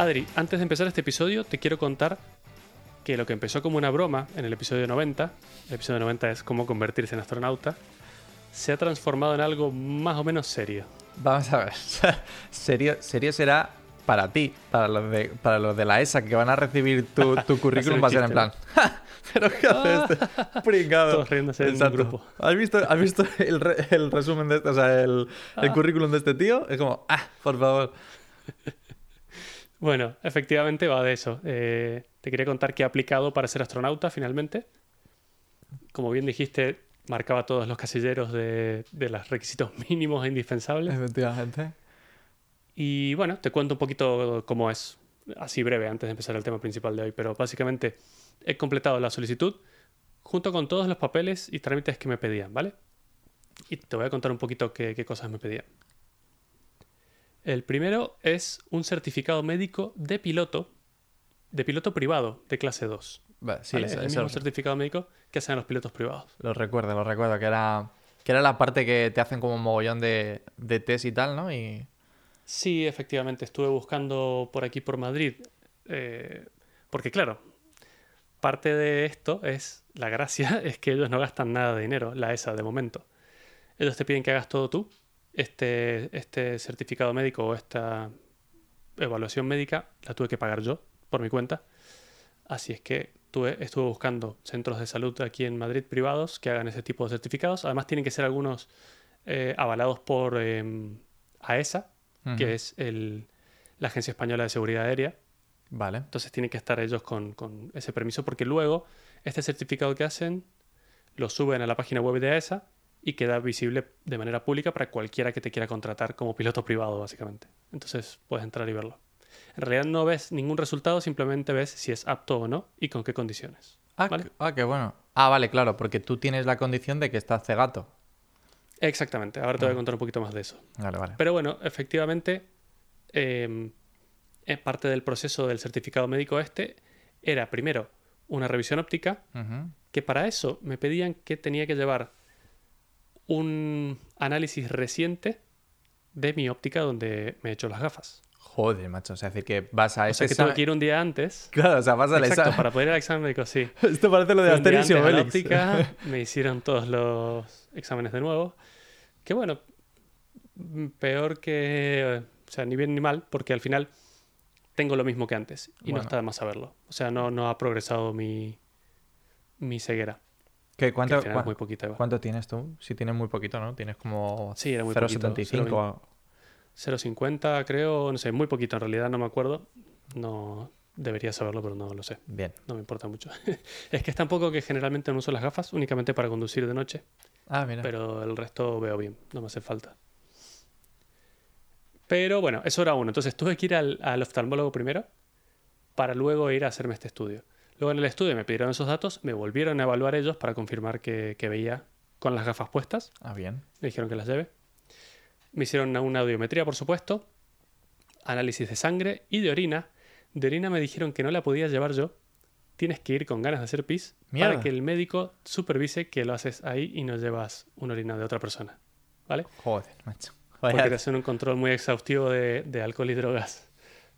Adri, antes de empezar este episodio, te quiero contar que lo que empezó como una broma en el episodio 90, el episodio 90 es cómo convertirse en astronauta, se ha transformado en algo más o menos serio. Vamos a ver. serio, serio será para ti, para los de, para los de la ESA que van a recibir tu, tu currículum, va a ser en plan. ¿Pero qué haces? este? Pringado. Todos riéndose en un grupo. ¿Has visto, has visto el, re- el resumen de este, o sea, el, el currículum de este tío? Es como, ah, por favor. Bueno, efectivamente va de eso. Eh, te quería contar que he aplicado para ser astronauta finalmente. Como bien dijiste, marcaba todos los casilleros de, de los requisitos mínimos e indispensables. Efectivamente. Y bueno, te cuento un poquito cómo es, así breve, antes de empezar el tema principal de hoy. Pero básicamente he completado la solicitud junto con todos los papeles y trámites que me pedían, ¿vale? Y te voy a contar un poquito qué, qué cosas me pedían. El primero es un certificado médico de piloto, de piloto privado de clase 2. Vale, sí, ¿vale? eso, el eso mismo certificado médico que hacen los pilotos privados. lo recuerdo, lo recuerdo, que era, que era la parte que te hacen como un mogollón de, de test y tal, ¿no? Y Sí, efectivamente, estuve buscando por aquí por Madrid, eh, porque claro, parte de esto es, la gracia es que ellos no gastan nada de dinero, la ESA de momento. Ellos te piden que hagas todo tú, este, este certificado médico o esta evaluación médica la tuve que pagar yo por mi cuenta. Así es que tuve, estuve buscando centros de salud aquí en Madrid privados que hagan ese tipo de certificados. Además tienen que ser algunos eh, avalados por em, AESA, que Ujú. es el- la Agencia Española de Seguridad Aérea. Vale. Entonces tienen que estar ellos con, con ese permiso porque luego este certificado que hacen lo suben a la página web de AESA y queda visible de manera pública para cualquiera que te quiera contratar como piloto privado, básicamente. Entonces puedes entrar y verlo. En realidad no ves ningún resultado, simplemente ves si es apto o no y con qué condiciones. Ah, ah, qué bueno. Ah, vale, claro, porque tú tienes la condición de que estás cegato. Exactamente, ahora te voy a contar un poquito más de eso. Vale, vale. Pero bueno, efectivamente, eh, es parte del proceso del certificado médico este, era primero una revisión óptica, que para eso me pedían que tenía que llevar un análisis reciente de mi óptica donde me he hecho las gafas. Joder, macho. O sea, es decir, que vas a O ese sea que tengo examen- que ir un día antes. Claro, o sea, vas al Exacto, examen. para poder ir al examen médico, sí. Esto parece lo de Asterix y óptica, me hicieron todos los exámenes de nuevo. Que bueno, peor que. O sea, ni bien ni mal, porque al final tengo lo mismo que antes y no está de más saberlo. O sea, no, no ha progresado mi, mi ceguera. ¿Qué, que cuánto, cua- muy poquita. igual. cuánto tienes tú? Si tienes muy poquito, ¿no? Tienes como Sí, era muy poquito. 0,75. o- 0,50 creo, no sé, muy poquito en realidad, no me acuerdo. No debería saberlo, pero no lo sé. Bien. No me importa mucho. es que es tan poco que generalmente no uso las gafas únicamente para conducir de noche. Ah, mira. pero el resto veo bien, no me hace falta. Pero bueno, eso era uno. Entonces tuve que ir al, al oftalmólogo primero para luego ir a hacerme este estudio. Luego en el estudio me pidieron esos datos, me volvieron a evaluar ellos para confirmar que, que veía con las gafas puestas. Ah, bien. Me dijeron que las lleve. Me hicieron una, audiometría, por supuesto, análisis de sangre y de orina. De orina me dijeron que no la podía llevar yo. Tienes que ir con ganas de hacer pis Mierda. para que el médico supervise que lo haces ahí y no llevas una orina de otra persona. ¿Vale? Joder, macho. Porque te hacen un control muy exhaustivo de, de alcohol y drogas.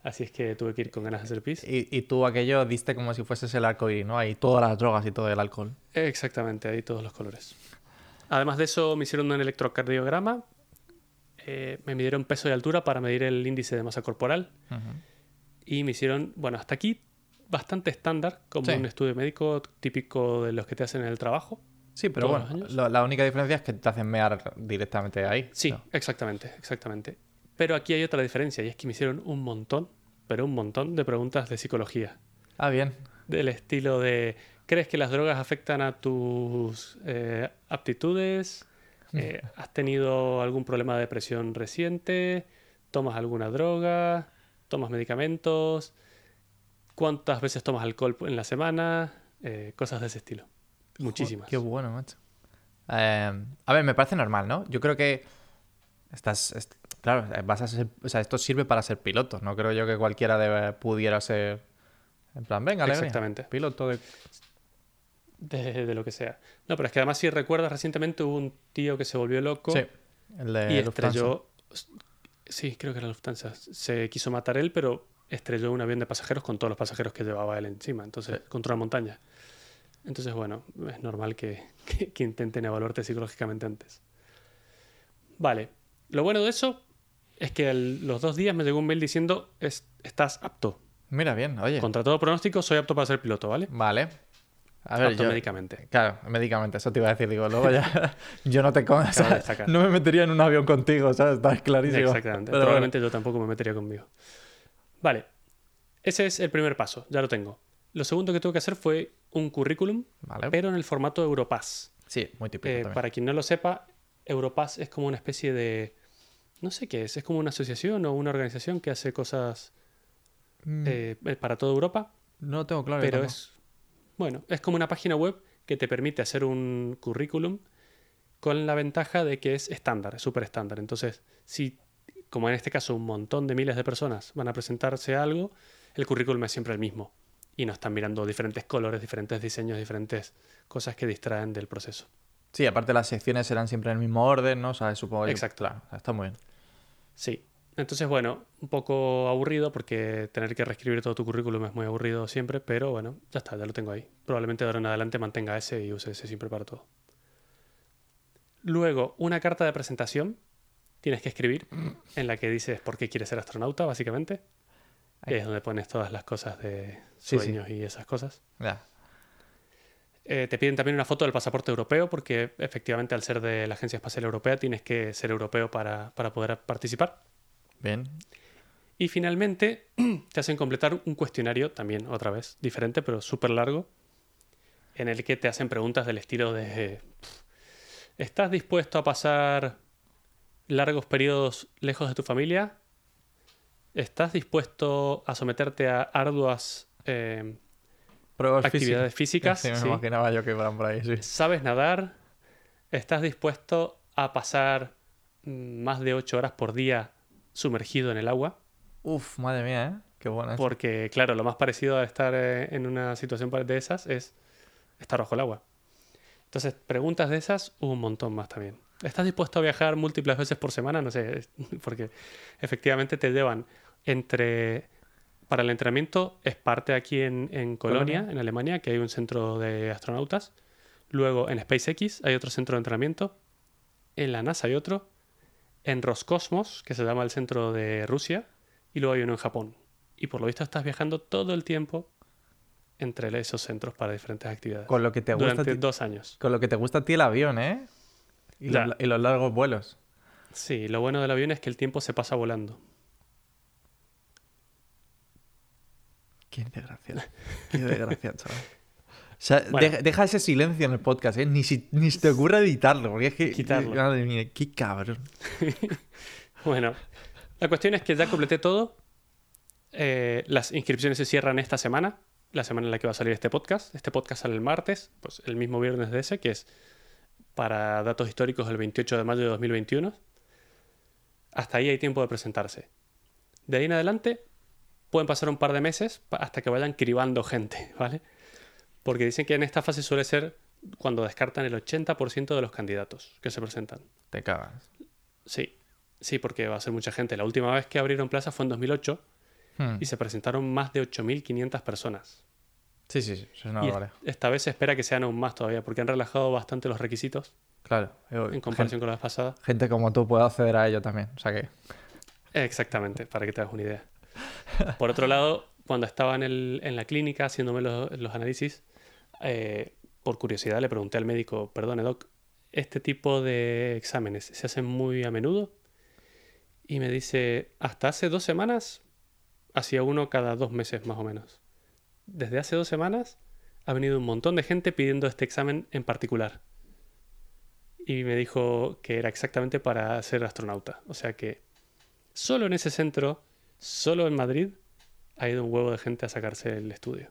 Así es que tuve que ir con ganas de hacer pis. Y, y tú aquello diste como si fueses el arcoíris, ¿no? Ahí todas las drogas y todo el alcohol. Exactamente, ahí todos los colores. Además de eso, me hicieron un electrocardiograma. eh, me midieron peso y altura para medir el índice de masa corporal. Ujú. Y me hicieron, bueno, hasta aquí bastante estándar, como Sí. un estudio médico típico de los que te hacen en el trabajo. Sí, pero bueno, lo- la única diferencia es que te hacen mear directamente ahí. Sí, No. exactamente, exactamente. Pero aquí hay otra diferencia y es que me hicieron un montón, pero un montón de preguntas de psicología. Ah, bien. Del estilo de, ¿crees que las drogas afectan a tus eh, aptitudes? Eh, ¿Has tenido algún problema de depresión reciente? ¿Tomas alguna droga? ¿Tomas medicamentos? ¿Cuántas veces tomas alcohol en la semana? Eh, cosas de ese estilo. Muchísimas. Qué bueno, macho. Eh, a ver, me parece normal, ¿no? Yo creo que estás, est- claro, vas a ser, o sea, esto sirve para ser piloto. No creo yo que cualquiera pudiera ser, en plan, venga, Exactamente. piloto de... De, de lo que sea. No, pero es que además si recuerdas recientemente hubo un tío que se volvió loco Sí, el de y Lufthansa. estrelló... Sí, creo que era Lufthansa. Se quiso matar él, pero estrelló un avión de pasajeros con todos los pasajeros que llevaba él encima, entonces, contra una montaña. Entonces, bueno, es normal que, que, que intenten evaluarte psicológicamente antes. Vale, lo bueno de eso es que al- los dos días me llegó un mail diciendo "Es- estás apto. Mira, bien, oye. Contra todo pronóstico, soy apto para ser piloto, ¿vale? Vale. A ver, apto yo... médicamente. Claro, médicamente, eso te iba a decir. Digo, luego ya. yo no te con... o sea. No me metería en un avión contigo, ¿sabes? Está clarísimo. Exactamente. Pero Probablemente yo tampoco me metería conmigo. Vale. Ese es el primer paso, ya lo tengo. Lo segundo que tuve que hacer fue un currículum. Vale. pero en el formato Europass. Sí, muy típico. Eh, para quien no lo sepa, Europass es como una especie de... No sé qué es, es como una asociación o una organización que hace cosas Mm, eh, para toda Europa, no lo tengo claro. pero tampoco. es... Bueno, es como una página web que te permite hacer un currículum con la ventaja de que es estándar, es súper estándar. Entonces, si, como en este caso, un montón de miles de personas van a presentarse a algo, el currículum es siempre el mismo. Y no están mirando diferentes colores, diferentes diseños, diferentes cosas que distraen del proceso. Sí, aparte las secciones serán siempre en el mismo orden, ¿no? O sea, supongo Exacto. Claro, está muy bien. Sí. Entonces, bueno, un poco aburrido porque tener que reescribir todo tu currículum es muy aburrido siempre, pero bueno, ya está, ya lo tengo ahí. Probablemente de ahora en adelante mantenga ese y use ese siempre para todo. Luego, una carta de presentación tienes que escribir en la que dices por qué quieres ser astronauta, básicamente. Que es donde pones todas las cosas de Sí, sí. sueños y esas cosas. Ya. Eh, te piden también una foto del pasaporte europeo porque efectivamente al ser de la Agencia Espacial Europea tienes que ser europeo para, para poder participar. Bien. Y finalmente te hacen completar un cuestionario, también otra vez, diferente, pero súper largo, en el que te hacen preguntas del estilo de, ¿estás dispuesto a pasar largos periodos lejos de tu familia? ¿Estás dispuesto a someterte a arduas eh, Pruebas actividades físicas? Sí, me Sí. imaginaba yo que iban por ahí, sí. ¿Sabes nadar? ¿Estás dispuesto a pasar mm, más de ocho horas por día sumergido en el agua? Uf, madre mía, ¿eh? Qué buena. Porque, claro, lo más parecido a estar eh, en una situación de esas es estar bajo el agua. Entonces, preguntas de esas, un montón más también. ¿Estás dispuesto a viajar múltiples veces por semana? No sé, porque efectivamente te llevan entre... Para el entrenamiento es parte aquí en, en Colonia, Colonia. en Alemania, que hay un centro de astronautas. Luego en SpaceX hay otro centro de entrenamiento. En la NASA hay otro. En Roscosmos, que se llama el centro de Rusia. Y luego hay uno en Japón. Y por lo visto estás viajando todo el tiempo entre esos centros para diferentes actividades. Con lo que te gusta durante ti- dos años. Con lo que te gusta a ti el avión, ¿eh? Y, Ya. los, y los largos vuelos. Sí, lo bueno del avión es que el tiempo se pasa volando. Qué desgracia. Qué desgracia, chaval. O sea, Bueno. deja, deja ese silencio en el podcast, ¿eh? Ni, si, ni se te ocurra editarlo, porque es que... Quitarlo. Madre mía, qué cabrón. Bueno, la cuestión es que ya completé todo. Eh, las inscripciones se cierran esta semana, la semana en la que va a salir este podcast. Este podcast sale el martes, pues el mismo viernes de ese, que es para datos históricos el 28 de mayo de 2021. Hasta ahí hay tiempo de presentarse. De ahí en adelante pueden pasar un par de meses hasta que vayan cribando gente, ¿vale? Porque dicen que en esta fase suele ser cuando descartan el 80% de los candidatos que se presentan. Te cagas. Sí, sí, porque va a ser mucha gente. La última vez que abrieron plaza fue en 2008 Hmm. y se presentaron más de 8.500 personas. Sí, sí, sí. Eso es una y es- barbaridad. esta vez se espera que sean aún más todavía, porque han relajado bastante los requisitos Claro. Yo- en comparación con la vez pasada. Gente, gente como tú puede acceder a ello también. O sea que... Exactamente, para que te hagas una idea. Por otro lado, cuando estaba en, la clínica haciéndome los, los análisis, eh, por curiosidad le pregunté al médico, perdone doc, ¿este tipo de exámenes se hacen muy a menudo? Y me dice, hasta hace dos semanas hacía uno cada dos meses más o menos. Desde hace dos semanas ha venido un montón de gente pidiendo este examen en particular. Y me dijo que era exactamente para ser astronauta. O sea que solo en ese centro, solo en Madrid, ha ido un huevo de gente a sacarse el estudio.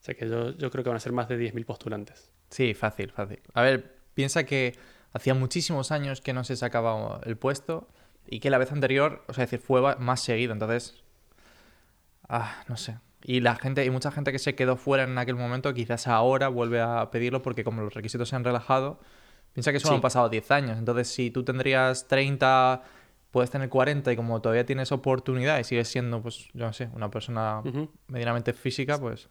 O sea que yo, yo creo que van a ser más de 10.000 postulantes. Sí, fácil, fácil. A ver, piensa que hacía muchísimos años que no se sacaba el puesto y que la vez anterior, o sea, decir, fue más seguido. Entonces, ah, no sé. Y la gente, y mucha gente que se quedó fuera en aquel momento, quizás ahora vuelve a pedirlo porque como los requisitos se han relajado, piensa que solo Sí. han pasado 10 años. Entonces, si tú tendrías 30 puedes tener 40 y como todavía tienes oportunidad y sigues siendo, pues, yo no sé, una persona medianamente física, pues...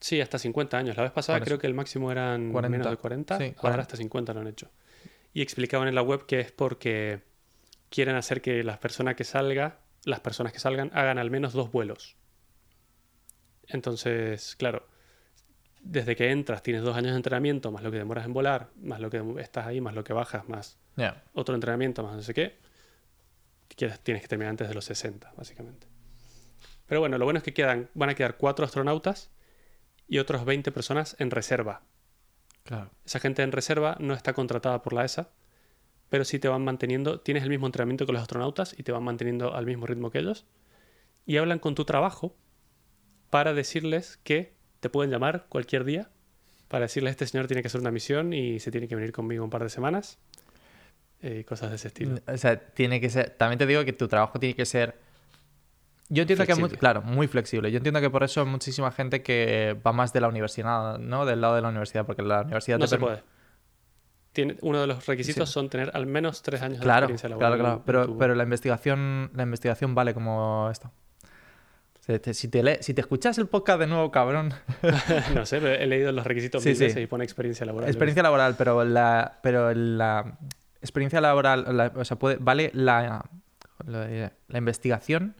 Sí, hasta 50 años. La vez pasada creo que el máximo eran 40. menos de 40. Sí, Ahora 40. hasta 50 lo han hecho. Y explicaban en la web que es porque quieren hacer que las personas que salga, las personas que salgan hagan al menos dos vuelos. Entonces, claro, desde que entras tienes dos años de entrenamiento, más lo que demoras en volar, más lo que estás ahí, más lo que bajas, más otro entrenamiento, más no sé qué, tienes que terminar antes de los 60, básicamente. Pero bueno, lo bueno es que quedan, van a quedar cuatro astronautas y otros 20 personas en reserva. Claro. Esa gente en reserva no está contratada por la ESA, pero sí te van manteniendo, tienes el mismo entrenamiento que los astronautas y te van manteniendo al mismo ritmo que ellos. Y hablan con tu trabajo para decirles que te pueden llamar cualquier día, para decirles este señor tiene que hacer una misión y se tiene que venir conmigo un par de semanas. Y cosas de ese estilo. O sea, tiene que ser. También te digo que tu trabajo tiene que ser. Yo entiendo que es muy, claro, muy flexible. Yo entiendo que por eso hay muchísima gente que va más de la universidad, ¿no? Del lado de la universidad, porque la universidad No te se puede. Tiene, uno de los requisitos Sí. son tener al menos tres años de Claro, experiencia claro, laboral. claro. en Pero, tu- pero la investigación, la investigación vale como esto. Sea, te- si, te le- si te escuchas el podcast de nuevo, cabrón. no sé, pero he leído los requisitos Sí, mil sí. y pone experiencia laboral. experiencia laboral, pero la, pero la experiencia laboral, la- o sea, puede, vale la, diré, la investigación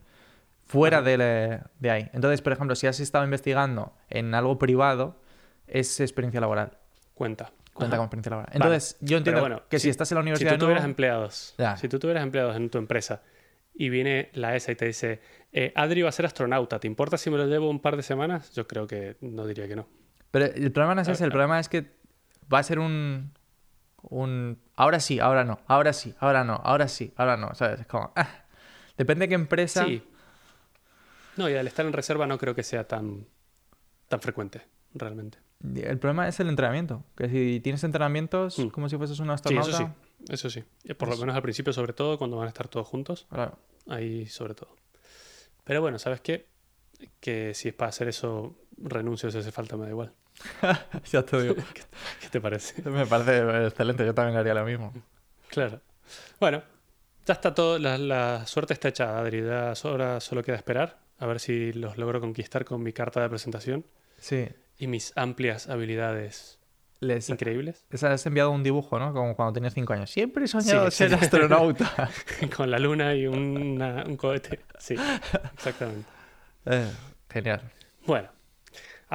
fuera Ajá. de, de ahí. Entonces, por ejemplo, si has estado investigando en algo privado, es experiencia laboral. Cuenta. Cuenta Ajá. como experiencia laboral. Entonces, yo entiendo bueno, que si, si- estás en la Si universidad tú de tuvieras nuevo- empleados, Ya. si tú tuvieras empleados en tu empresa y viene la ESA y te dice, eh, Adri va a ser astronauta, ¿te importa si me lo llevo un par de semanas? Yo creo que no diría que no. Pero el problema no es ese, el problema es que va a ser un. un ahora sí, ahora no, ahora sí, ahora no, ahora sí, ahora no. ¿Sabes? Es como. ah. Depende de qué empresa. Sí. No, y al estar en reserva no creo que sea tan, tan frecuente, realmente. El problema es el entrenamiento. Que si tienes entrenamientos Mm. como si fueses un Sí, astronauta. eso sí. Eso sí. Y Por lo Eso. menos al principio, sobre todo, cuando van a estar todos juntos. Claro. Ahí, sobre todo. Pero bueno, ¿sabes qué? Que si es para hacer eso, renuncio si hace falta, me da igual. ya te digo. ¿Qué te parece? Me parece excelente, yo también haría lo mismo. Claro. Bueno, ya está todo. La, la suerte está hecha, Adri. Ya ahora solo queda esperar a ver si los logro conquistar con mi carta de presentación Sí. y mis amplias habilidades Les, increíbles. les has enviado un dibujo, ¿no? Como cuando tenías 5 años. Siempre he soñado Sí, ser sí. astronauta. con la luna y una- un cohete. Sí, exactamente. Eh, genial. Bueno,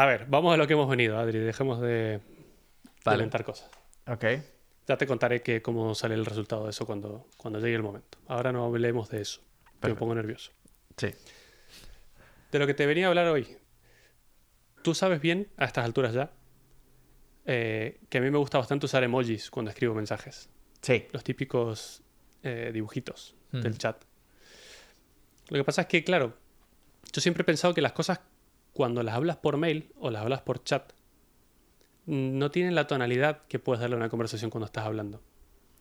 a ver, vamos a lo que hemos venido, Adri. Dejemos de, Vale. inventar cosas. Ok. Ya te contaré que, cómo sale el resultado de eso cuando, cuando llegue el momento. Ahora no hablemos de eso. que Me pongo nervioso. Sí. De lo que te venía a hablar hoy. Tú sabes bien, a estas alturas ya, eh, que a mí me gusta bastante usar emojis cuando escribo mensajes. Sí. Los típicos eh, dibujitos Mm. del chat. Lo que pasa es que, claro, yo siempre he pensado que las cosas, cuando las hablas por mail o las hablas por chat, no tienen la tonalidad que puedes darle a una conversación cuando estás hablando.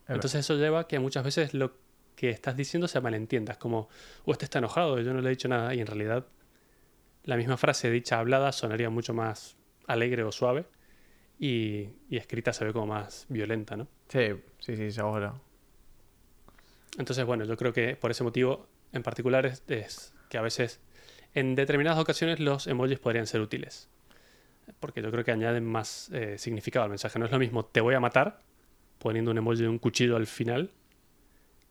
Entonces eso lleva a que muchas veces lo que estás diciendo se malentienda. Es como, o este está enojado, yo no le he dicho nada, y en realidad la misma frase dicha hablada sonaría mucho más alegre o suave, y, y escrita se ve como más violenta, ¿no? Sí, sí, sí, seguro. Entonces, bueno, yo creo que por ese motivo en particular es, es que a veces, en determinadas ocasiones, los emojis podrían ser útiles. Porque yo creo que añaden más eh, significado al mensaje. No es lo mismo te voy a matar, poniendo un emoji de un cuchillo al final,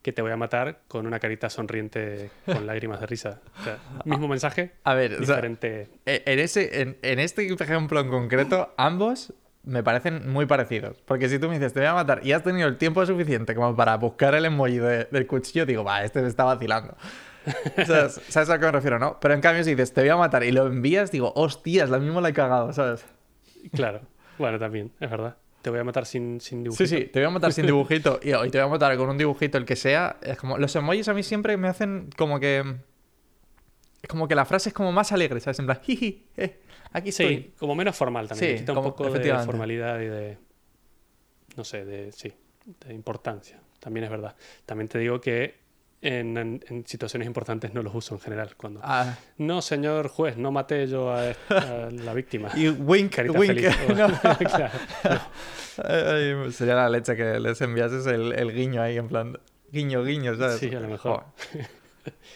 que te voy a matar con una carita sonriente con lágrimas de risa. O sea, mismo mensaje, A ver, o sea, diferente. e- en, ese, en, en este ejemplo en concreto, ambos me parecen muy parecidos. Porque si tú me dices, te voy a matar y has tenido el tiempo suficiente como para buscar el emoji de- del cuchillo, digo, va, este me está vacilando. ¿Sabes? ¿Sabes a lo que me refiero, no? Pero en cambio, si dices, te voy a matar y lo envías, digo, hostias, la mismo la he cagado, ¿sabes? Claro. Bueno, también, es verdad. Te voy a matar sin, sin Sí, dibujito. sí, te voy a matar sin dibujito y hoy te voy a matar con un dibujito, el que sea. Es como, los emojis a mí siempre me hacen como que. Es como que la frase es como más alegre, ¿sabes? En plan, jiji, eh, aquí estoy. Sí, como menos formal también. Sí, quita un como- poco de formalidad y de. No sé, de. Sí, de importancia. También es verdad. También te digo que en, en- en situaciones importantes no los uso en general. Cuando. Ah, No, señor juez, no maté yo a, a la víctima. y wink, Carita wink. feliz. ¿no? Claro, no. Ay, ay, sería la leche que les enviases el, el guiño ahí, en plan. Guiño, guiño, ¿sabes? Sí, a lo mejor.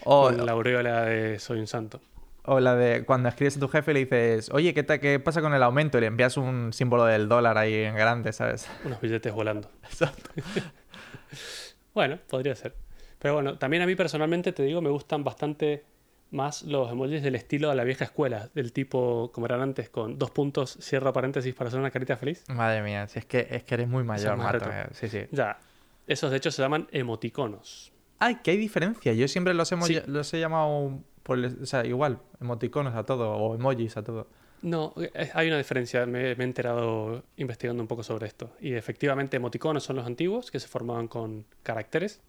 O, Con la aureola de Soy un santo. o la de cuando escribes a tu jefe y le dices, oye, ¿qué, ta- ¿qué pasa con el aumento? Y le envías un símbolo del dólar ahí en grande, ¿sabes? Unos billetes volando. Exacto. Bueno, podría ser. Pero bueno, también a mí personalmente, te digo, me gustan bastante más los emojis del estilo de la vieja escuela, del tipo como eran antes, con dos puntos, cierro paréntesis para hacer una carita feliz. Madre mía, si es que, es que eres muy mayor, más Mato. eh, Sí, sí. Ya, esos de hecho se llaman emoticonos. Ay, que hay diferencia. Yo siempre los, Sí. los he llamado por el- o sea, igual, emoticonos a todo, o emojis a todo. No, eh, hay una diferencia, me, me he enterado investigando un poco sobre esto. Y efectivamente emoticonos son los antiguos, que se formaban con caracteres,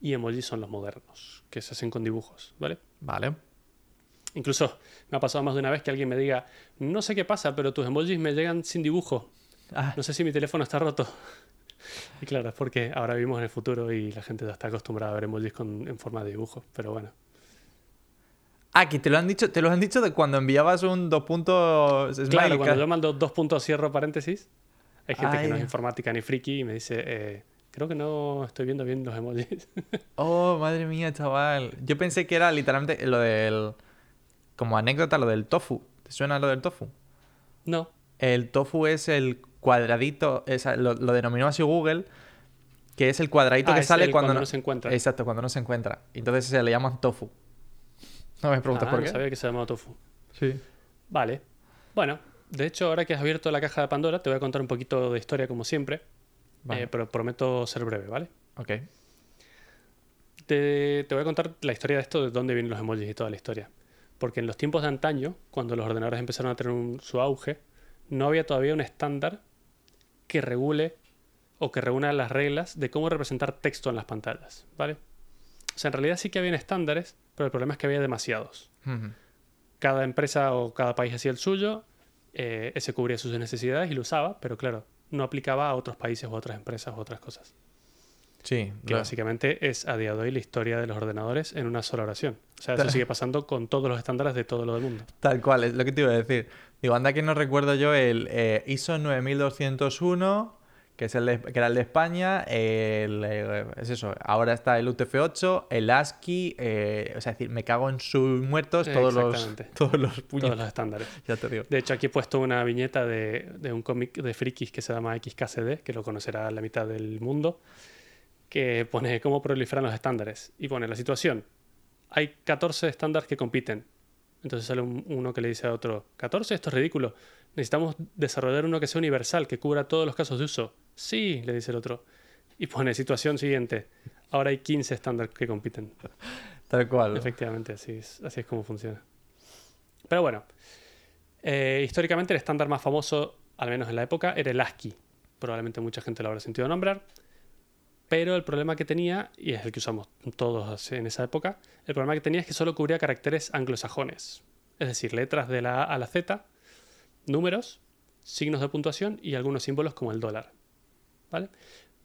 y emojis son los modernos, que se hacen con dibujos, ¿vale? Vale. Incluso me ha pasado más de una vez que alguien me diga, no sé qué pasa, pero tus emojis me llegan sin dibujo. Ah, No sé si mi teléfono está roto. Y claro, es porque ahora vivimos en el futuro y la gente ya está acostumbrada a ver emojis con, en forma de dibujo. Pero bueno, Ah, que te lo han dicho, te lo han dicho de cuando enviabas un dos puntos smiley. claro, cuando yo mando dos puntos cierro paréntesis, hay gente que no es informática ni friki y me dice, eh, creo que no estoy viendo bien los emojis. Oh, madre mía, chaval. Yo pensé que era literalmente lo del. Como anécdota, lo del tofu. ¿Te suena lo del tofu? no, El tofu es el cuadradito, lo, lo denominó así Google, que es el cuadradito Ah, que sale cuando, cuando no se encuentra. Exacto, cuando no se encuentra. Entonces se le llaman tofu. No me preguntas Ah, por no qué. sabía que se llamaba tofu. Sí. Vale. Bueno, de hecho, ahora que has abierto la caja de Pandora, te voy a contar un poquito de historia como siempre, Vale. eh, pero prometo ser breve, ¿vale? Ok. Te, te voy a contar la historia de esto, de dónde vienen los emojis y toda la historia. Porque en los tiempos de antaño, cuando los ordenadores empezaron a tener un- su auge, no había todavía un estándar que regule o que reúna las reglas de cómo representar texto en las pantallas, ¿vale? O sea, en realidad sí que habían estándares, pero el problema es que había demasiados. Cada empresa o cada país hacía el suyo, eh, ese cubría sus necesidades y lo usaba, pero claro, no aplicaba a otros países o a otras empresas o otras cosas. Sí, Que básicamente es a día de hoy la historia de los ordenadores en una sola oración. O sea, eso sigue pasando con todos los estándares de todo lo del mundo. Tal cual, es lo que te iba a decir. Digo, anda que no recuerdo yo el eh, ISO 9201, que, es el de- que era el de España, el, eh, es eso, ahora está el UTF-8, el ASCII, eh, o sea, es decir, me cago en sus muertos todos los, todos los puños. Todos los estándares. Ya te digo. De hecho, aquí he puesto una viñeta de, de un cómic de frikis que se llama XKCD, que lo conocerá la mitad del mundo, que pone cómo proliferan los estándares. Y pone la situación. Hay 14 estándares que compiten. Entonces sale un- uno que le dice a otro, 14, esto es ridículo. Necesitamos desarrollar uno que sea universal, que cubra todos los casos de uso. Sí, le dice el otro. Y pone situación siguiente. Ahora hay 15 estándares que compiten. Tal cual. Efectivamente, así es, así es como funciona. Pero bueno, eh, históricamente el estándar más famoso, al menos en la época, era el ASCII. Probablemente mucha gente lo habrá sentido nombrar. Pero el problema que tenía, y es el que usamos todos en esa época, el problema que tenía es que solo cubría caracteres anglosajones. Es decir, letras de la A a la Z, números, signos de puntuación y algunos símbolos como el dólar. ¿Vale?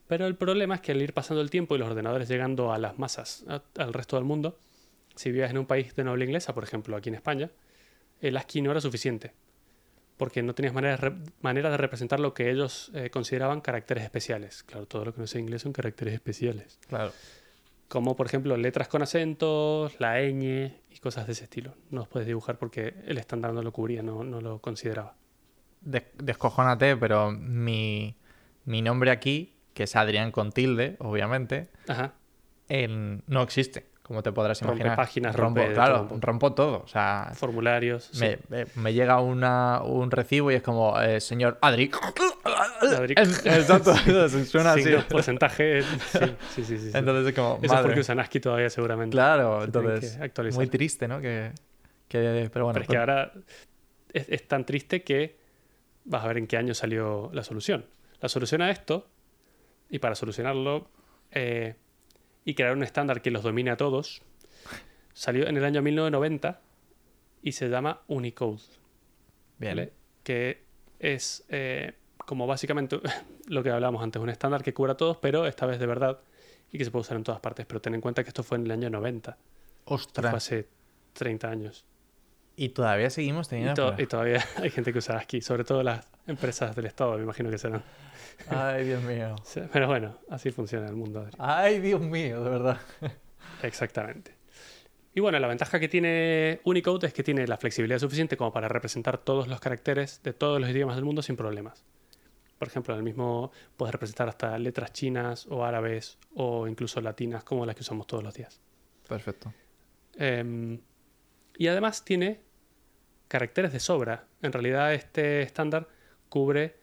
Pero el problema es que al ir pasando el tiempo y los ordenadores llegando a las masas, a- al resto del mundo, si vivías en un país de no habla inglesa, por ejemplo aquí en España, el ASCII no era suficiente. Porque no tenías manera, de re- manera de representar lo que ellos eh, consideraban caracteres especiales. Claro, todo lo que no sea inglés son caracteres especiales. Claro. Como por ejemplo letras con acentos, la ñ y cosas de ese estilo. No los puedes dibujar porque el estándar no lo cubría, no, no lo consideraba. Des- descojónate, pero mi, mi nombre aquí, que es Adrián con tilde, obviamente, Ajá. en- no existe, como te podrás Rompe imaginar. páginas, rompo, rompe claro, todo rompo todo. O sea, Formularios. sí. me, llega una, un recibo y es como, eh, señor Adri. Adri. Exacto, suena así. Signos, porcentaje. Sí, sí, sí. Entonces es como, Eso es porque usan ASCII todavía seguramente. Claro, Se entonces, muy triste, ¿no? Que, que- pero bueno, Pero es que ahora es, es tan triste que vas a ver en qué año salió la solución. La solución a esto, y para solucionarlo eh, y crear un estándar que los domine a todos, salió en el año 1990 y se llama Unicode. bien. ¿vale? Que es eh, como básicamente lo que hablábamos antes, un estándar que cubra a todos, pero esta vez de verdad y que se puede usar en todas partes. Pero ten en cuenta que esto fue en el año 90, esto fue Ostras. hace 30 años. Y todavía seguimos Y, teniendo. to- y todavía hay gente que usa ASCII, sobre todo las, Empresas del Estado, me imagino que serán. Ay, Dios mío. Pero bueno, así funciona el mundo. Adri. Ay, Dios mío, de verdad. Exactamente. Y bueno, la ventaja que tiene Unicode es que tiene la flexibilidad suficiente como para representar todos los caracteres de todos los idiomas del mundo sin problemas. Por ejemplo, en el mismo puedes representar hasta letras chinas o árabes o incluso latinas como las que usamos todos los días. Perfecto. Em, y además tiene caracteres de sobra. En realidad este estándar cubre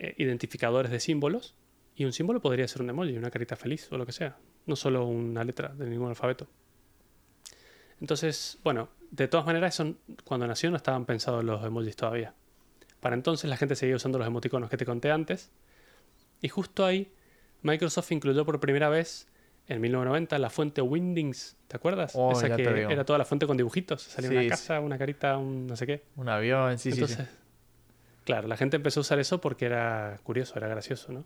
eh, identificadores de símbolos y un símbolo podría ser un emoji, una carita feliz o lo que sea, no solo una letra de ningún alfabeto. Entonces, bueno, de todas maneras, cuando nació no estaban pensados los emojis todavía. Para entonces la gente seguía usando los emoticonos que te conté antes. Y justo ahí Microsoft incluyó por primera vez en 1990 la fuente Windings, ¿te acuerdas? Oh, Esa que era toda la fuente con dibujitos. Salía Sí, una casa, una carita, un no sé qué. Un avión, sí, sí, sí. Claro, la gente empezó a usar eso porque era curioso, era gracioso, ¿no?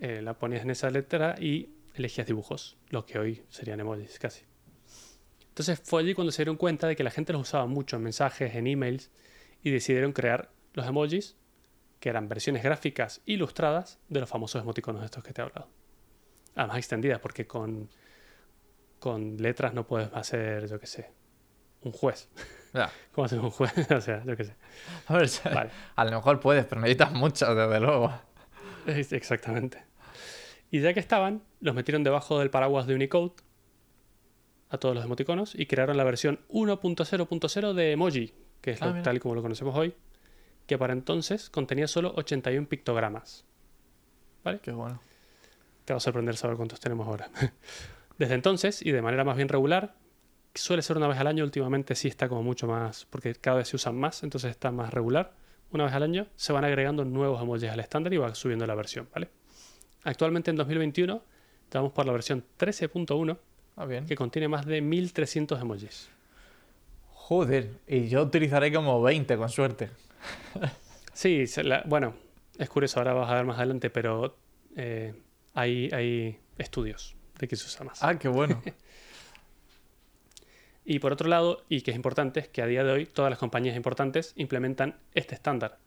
Eh, la ponías en esa letra y elegías dibujos, lo que hoy serían emojis casi. Entonces fue allí cuando se dieron cuenta de que la gente los usaba mucho en mensajes, en emails, y decidieron crear los emojis, que eran versiones gráficas ilustradas de los famosos emoticonos estos que te he hablado. Además extendidas, porque con, con letras no puedes hacer, yo qué sé, un juez. ¿Cómo haces un juez? o sea, yo qué sé. A ver, Vale. a lo mejor puedes, pero necesitas mucho, desde luego. Exactamente. Y ya que estaban, los metieron debajo del paraguas de Unicode a todos los emoticonos y crearon la versión 1.0.0 de emoji, que es Ah, lo- tal y como lo conocemos hoy, que para entonces contenía solo 81 pictogramas. Qué bueno. Te va a sorprender saber cuántos tenemos ahora. Desde entonces, y de manera más bien regular, suele ser una vez al año, últimamente sí está como mucho más, porque cada vez se usan más, entonces está más regular. Una vez al año se van agregando nuevos emojis al estándar y va subiendo la versión, ¿vale? Actualmente en 2021 estamos por la versión 13.1 Ah, que contiene más de 1300 emojis. Joder, y yo utilizaré como 20 con suerte. Sí, la- bueno, es curioso, ahora vas a ver más adelante, pero eh, hay, hay estudios de que se usa más. Ah, qué bueno. Y por otro lado, y que es importante, es que a día de hoy todas las compañías importantes implementan este estándar.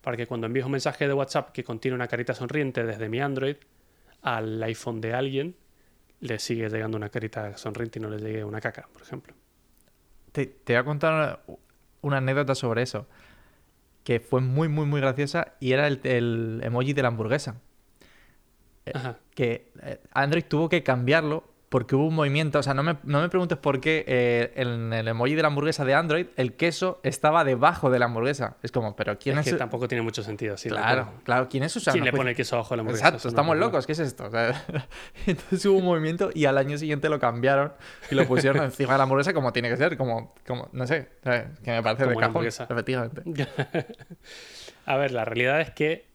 Para que cuando envíes un mensaje de WhatsApp que contiene una carita sonriente desde mi Android al iPhone de alguien, le sigue llegando una carita sonriente y no le llegue una caca, por ejemplo. Te, te voy a contar una, anécdota sobre eso. Que fue muy, muy, muy graciosa. Y era el, el emoji de la hamburguesa. Ajá. Que eh, Android tuvo que cambiarlo porque hubo un movimiento. O sea, no me, no me preguntes por qué eh, en el emoji de la hamburguesa de Android el queso estaba debajo de la hamburguesa. Es como, pero ¿quién es es? que tampoco tiene mucho sentido. Sí, de claro, claro. ¿Quién es Susana? ¿Quién le pone el queso abajo de la hamburguesa? Exacto, no estamos locos, ¿qué es esto? O sea, entonces hubo un movimiento y al año siguiente lo cambiaron y lo pusieron encima de la hamburguesa como tiene que ser, como, como no sé, ¿sabes? que me parece Como de cajón, hamburguesa. efectivamente. A ver, la realidad es que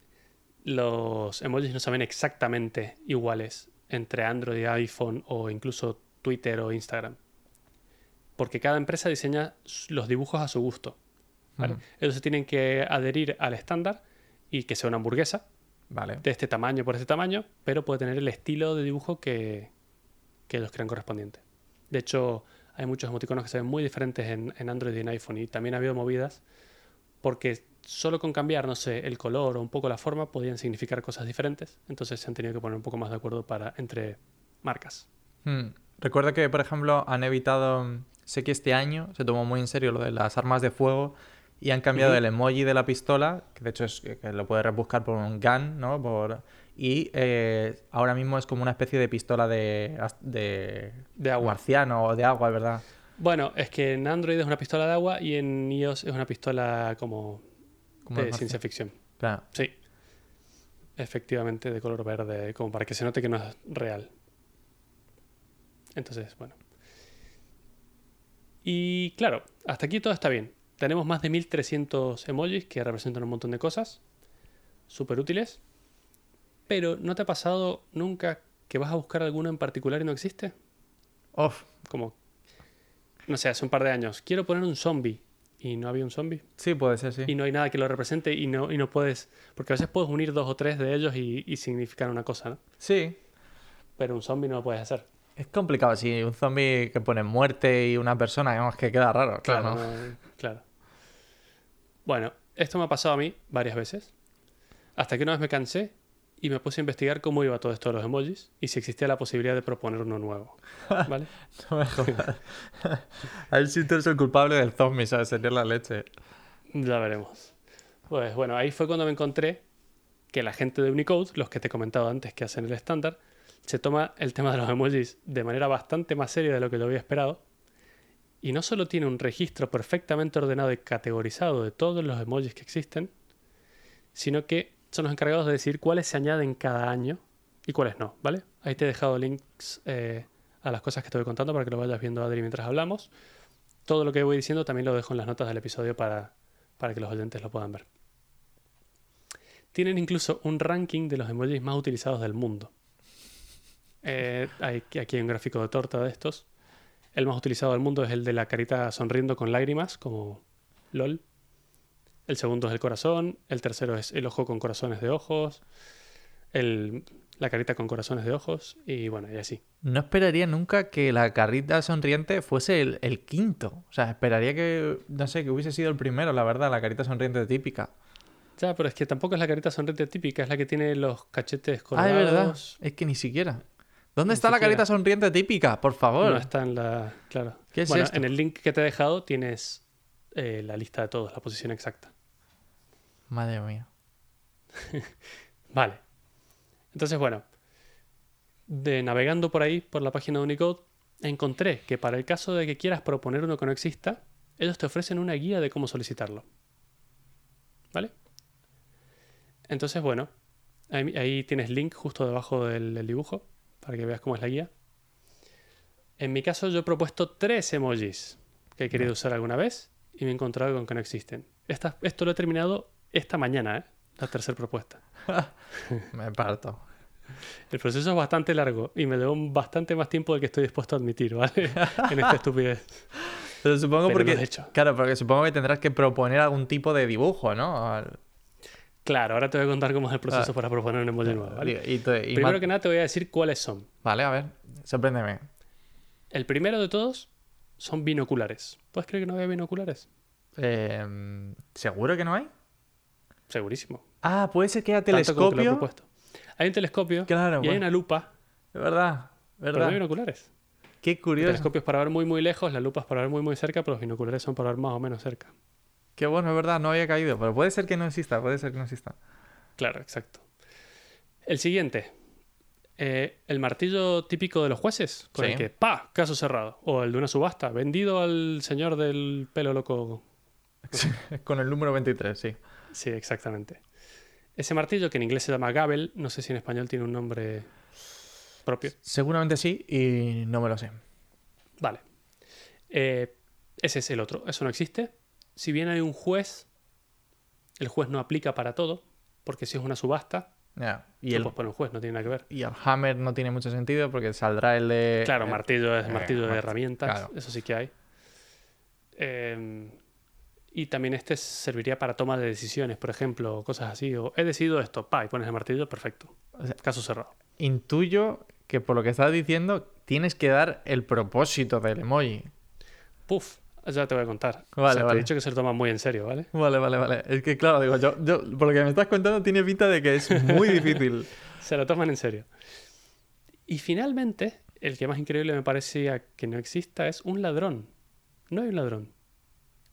los emojis no se ven exactamente iguales entre Android y iPhone o incluso Twitter o Instagram. Porque cada empresa diseña los dibujos a su gusto. ¿vale? Ujú. Ellos se tienen que adherir al estándar y que sea una hamburguesa Vale. de este tamaño por este tamaño, pero puede tener el estilo de dibujo que, que ellos crean correspondiente. De hecho, hay muchos emoticonos que se ven muy diferentes en, en Android y en iPhone y también ha habido movidas porque solo con cambiar, no sé, el color o un poco la forma podían significar cosas diferentes. Entonces se han tenido que poner un poco más de acuerdo para, entre marcas. Hmm. Recuerda que, por ejemplo, han evitado, sé que este año se tomó muy en serio lo de las armas de fuego y han cambiado el emoji de la pistola, que de hecho es que lo puedes rebuscar por un gun, ¿no? Por... Y eh, ahora mismo es como una especie de pistola de, de, De agua. marciano o de agua, ¿verdad? Bueno, es que en Android es una pistola de agua y en iOS es una pistola como Como de ciencia ficción. Claro. Sí. Efectivamente, de color verde, como para que se note que no es real. Entonces, bueno. Y claro, hasta aquí todo está bien. Tenemos más de 1300 emojis que representan un montón de cosas. Súper útiles. Pero, ¿no te ha pasado nunca que vas a buscar alguno en particular y no existe? Uf, Como, no sé, hace un par de años. Quiero poner un zombie. Y no había un zombie. sí, puede ser, sí. y no hay nada que lo represente y no, y no puedes, porque a veces puedes unir dos o tres de ellos y, y significar una cosa, ¿no? Sí, Pero un zombie no lo puedes hacer. es complicado. Si un zombie que pone muerte y una persona, digamos que queda raro. Claro, no- claro. Bueno, esto me ha pasado a mí varias veces. Hasta que una vez me cansé y me puse a investigar cómo iba todo esto de los emojis y si existía la posibilidad de proponer uno nuevo. ¿Vale? No me jodas. A ver si tú eres el culpable del zombie, ¿sabes? Sería la leche. Ya veremos. Pues bueno, ahí fue cuando me encontré que la gente de Unicode, los que te he comentado antes que hacen el estándar, se toma el tema de los emojis de manera bastante más seria de lo que lo había esperado. Y no solo tiene un registro perfectamente ordenado y categorizado de todos los emojis que existen, sino que son los encargados de decir cuáles se añaden cada año y cuáles no, ¿vale? Ahí te he dejado links eh, a las cosas que estoy contando para que lo vayas viendo, Adri, mientras hablamos. Todo lo que voy diciendo también lo dejo en las notas del episodio para, para que los oyentes lo puedan ver. Tienen incluso un ranking de los emojis más utilizados del mundo. Eh, hay- aquí hay un gráfico de torta de estos. El más utilizado del mundo es el de la carita sonriendo con lágrimas, como LOL. El segundo es el corazón. El tercero es el ojo con corazones de ojos. El, la carita con corazones de ojos. Y bueno, y así. No esperaría nunca que la carrita sonriente fuese el, el quinto. O sea, esperaría que, no sé, que hubiese sido el primero, la verdad, la carita sonriente típica. Ya, pero es que tampoco es la carita sonriente típica, es la que tiene los cachetes Ah, colorados. es verdad. Es que ni siquiera. ¿Dónde Ni está la carita sonriente típica? Por favor. No está en la. Claro. ¿Qué es bueno, esto? en el link que te he dejado tienes eh, la lista de todos, la posición exacta. Madre mía. Vale. Entonces, bueno, de navegando por ahí, por la página de Unicode, encontré que para el caso de que quieras proponer uno que no exista, ellos te ofrecen una guía de cómo solicitarlo. ¿Vale? Entonces, bueno, ahí, ahí tienes link justo debajo del, del dibujo para que veas cómo es la guía. En mi caso, yo he propuesto tres emojis que he querido usar alguna vez y me he encontrado con que no existen. Esta- esto lo he terminado esta mañana, ¿eh? La tercera propuesta. Me parto. El proceso es bastante largo y me llevó bastante más tiempo del que estoy dispuesto a admitir, ¿vale? en esta estupidez. Pero supongo Pero porque. lo has hecho. Claro, porque supongo que tendrás que proponer algún tipo de dibujo, ¿no? Claro, ahora te voy a contar cómo es el proceso Ah. para proponer un emoji nuevo, ¿vale? Y, y te- y Primero que nada te voy a decir cuáles son. Vale, a ver. Sorpréndeme. El primero de todos son binoculares. ¿Puedes creer que no había binoculares? Eh, ¿Seguro que no hay? Segurísimo. Ah, puede ser que haya que telescopio. propuesto. Hay un telescopio Claro, y hay una lupa, Es verdad, pero no verdad. hay binoculares. Qué El curioso. telescopio es para ver muy muy lejos, la lupa es para ver muy muy cerca, pero los binoculares son para ver más o menos cerca. Qué bueno, es verdad, no había caído. Pero puede ser que no exista, puede ser que no exista. Claro, exacto. El siguiente. Eh, el martillo típico de los jueces, con Sí. el que ¡pa! Caso cerrado. O el de una subasta, vendido al señor del pelo loco. Con el número 23, sí. Sí, exactamente. Ese martillo, que en inglés se llama Gabel, no sé si en español tiene un nombre propio. Seguramente sí y no me lo sé. Vale. Eh, ese es el otro. Eso no existe. Si bien hay un juez, el juez no aplica para todo, porque si es una subasta, Ya, Y, el, juez, no tiene nada que ver. y el hammer no tiene mucho sentido porque saldrá el de. Claro, martillo es eh, martillo de herramientas, claro. eso sí que hay. Eh, y también este serviría para toma de decisiones, por ejemplo, cosas así. O he decidido esto, pa, y pones el martillo, perfecto. O sea, Caso cerrado. Intuyo que por lo que estás diciendo tienes que dar el propósito del emoji. Puf, ya te voy a contar. Vale, o sea, te vale. he dicho que se lo toman muy en serio, ¿vale? Vale, vale, vale. Es que claro, digo, yo, yo por lo que me estás contando tiene pinta de que es muy difícil. Se lo toman en serio. Y finalmente, el que más increíble me parecía que no exista es un ladrón. No hay un ladrón.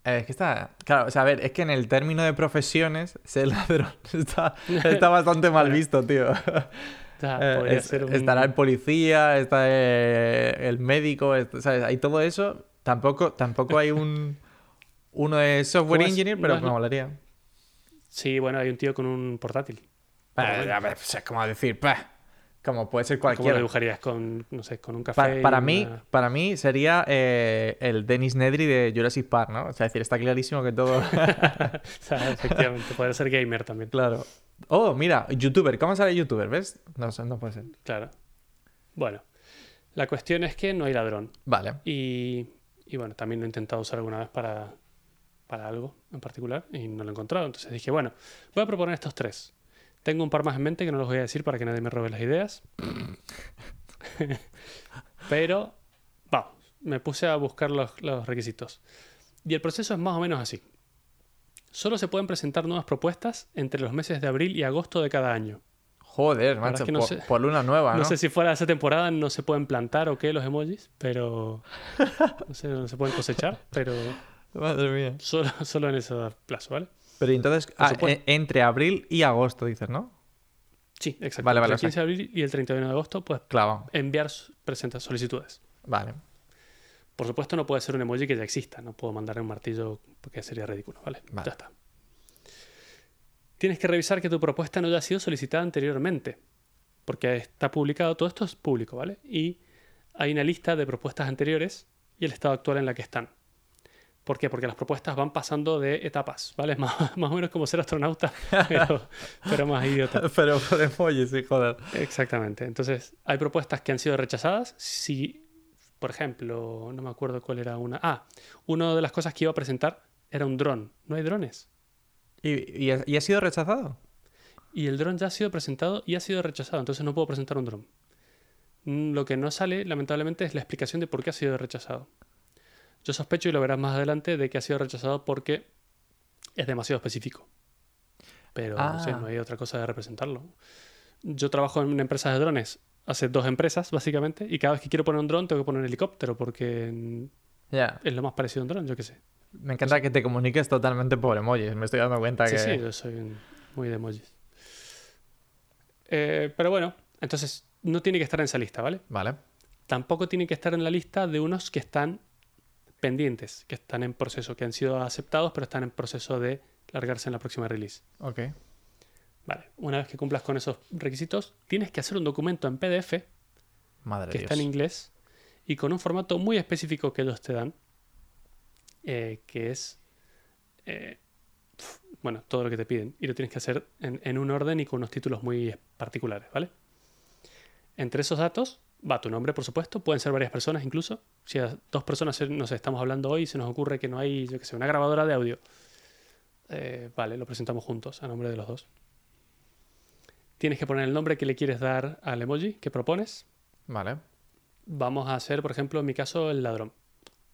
Eh, Es que está. Claro, o sea, a ver, es que en el término de profesiones, ser ladrón está, está bastante mal visto, tío. Ya, Eh, es- ser un- Estará el policía, está eh, el médico, est- ¿sabes? Hay todo eso. Tampoco, tampoco hay un. Uno de software engineer, pero me molaría. Sí, bueno, hay un tío con un portátil. Eh, a ver, pues es como decir, bah, como puede ser ¿Cómo lo dibujarías? Con, no sé, con un café. Para, mí, para mí sería eh, el Dennis Nedry de Jurassic Park, ¿no? O sea, es decir, está clarísimo que todo. O sea, efectivamente, podría ser gamer también. claro. Oh, mira, youtuber. ¿Cómo sale youtuber? ¿Ves? No sé, no puede ser. Claro. Bueno, la cuestión es que no hay ladrón. Vale. Y, y bueno, también lo he intentado usar alguna vez para, para algo en particular y no lo he encontrado. Entonces dije, bueno, voy a proponer estos tres. Tengo un par más en mente que no los voy a decir para que nadie me robe las ideas. Pero, vamos, me puse a buscar los, los requisitos. Y el proceso es más o menos así. Solo se pueden presentar nuevas propuestas entre los meses de abril y agosto de cada año. Joder, macho, es que no por, sé- por luna nueva, ¿no? No sé si fuera esa temporada no se pueden plantar o qué los emojis, pero no sé, no se pueden cosechar, pero Madre mía. solo, solo en ese plazo, ¿vale? Pero entonces, ah, e- entre abril y agosto, dices, ¿no? Sí, exacto. Vale, vale, el sea- 15 de abril y el 31 de agosto puedes Claro. enviar presentas solicitudes. Vale. Por supuesto, no puede ser un emoji que ya exista. No puedo mandar un martillo porque sería ridículo, ¿vale? Vale. Ya está. Tienes que revisar que tu propuesta no haya sido solicitada anteriormente. Porque está publicado, todo esto es público, ¿vale? Y hay una lista de propuestas anteriores y el estado actual en la que están. ¿Por qué? Porque las propuestas van pasando de etapas, ¿vale? Más, más o menos como ser astronauta, pero, pero más idiota. Pero por emojis, sí, joder. Exactamente. Entonces, hay propuestas que han sido rechazadas. Si, por ejemplo, no me acuerdo cuál era una. Ah, una de las cosas que iba a presentar era un dron. No hay drones. ¿Y, y, ha- y ha sido rechazado? Y el dron ya ha sido presentado y ha sido rechazado. Entonces no puedo presentar un dron. Mm, Lo que no sale, lamentablemente, es la explicación de por qué ha sido rechazado. Yo sospecho, y lo verás más adelante, de que ha sido rechazado porque es demasiado específico. Pero no sé, Ah. no hay otra cosa de representarlo. Yo trabajo en una empresa de drones hace dos empresas, básicamente, y cada vez que quiero poner un dron tengo que poner un helicóptero porque es lo más parecido a un dron, yo qué sé. Me encanta que te comuniques totalmente por emojis. Me estoy dando cuenta Sí, que... sí, yo soy muy de emojis. Eh, pero bueno, entonces no tiene que estar en esa lista, ¿vale? Vale. Tampoco tiene que estar en la lista de unos que están pendientes, que están en proceso, que han sido aceptados, pero están en proceso de largarse en la próxima release. Ok. Vale, una vez que cumplas con esos requisitos, tienes que hacer un documento en PDF Madre que está en inglés y con un formato muy específico que ellos te dan, eh, que es, eh, bueno, todo lo que te piden. Y lo tienes que hacer en, en un orden y con unos títulos muy particulares, ¿vale? Entre esos datos va tu nombre, por supuesto, pueden ser varias personas incluso. Si a dos personas, no sé, estamos hablando hoy y se nos ocurre que no hay, yo qué sé, una grabadora de audio. eh, vale, lo presentamos juntos a nombre de los dos. Tienes que poner el nombre que le quieres dar al emoji que propones. Vale. Vamos a hacer, por ejemplo, en mi caso, el ladrón.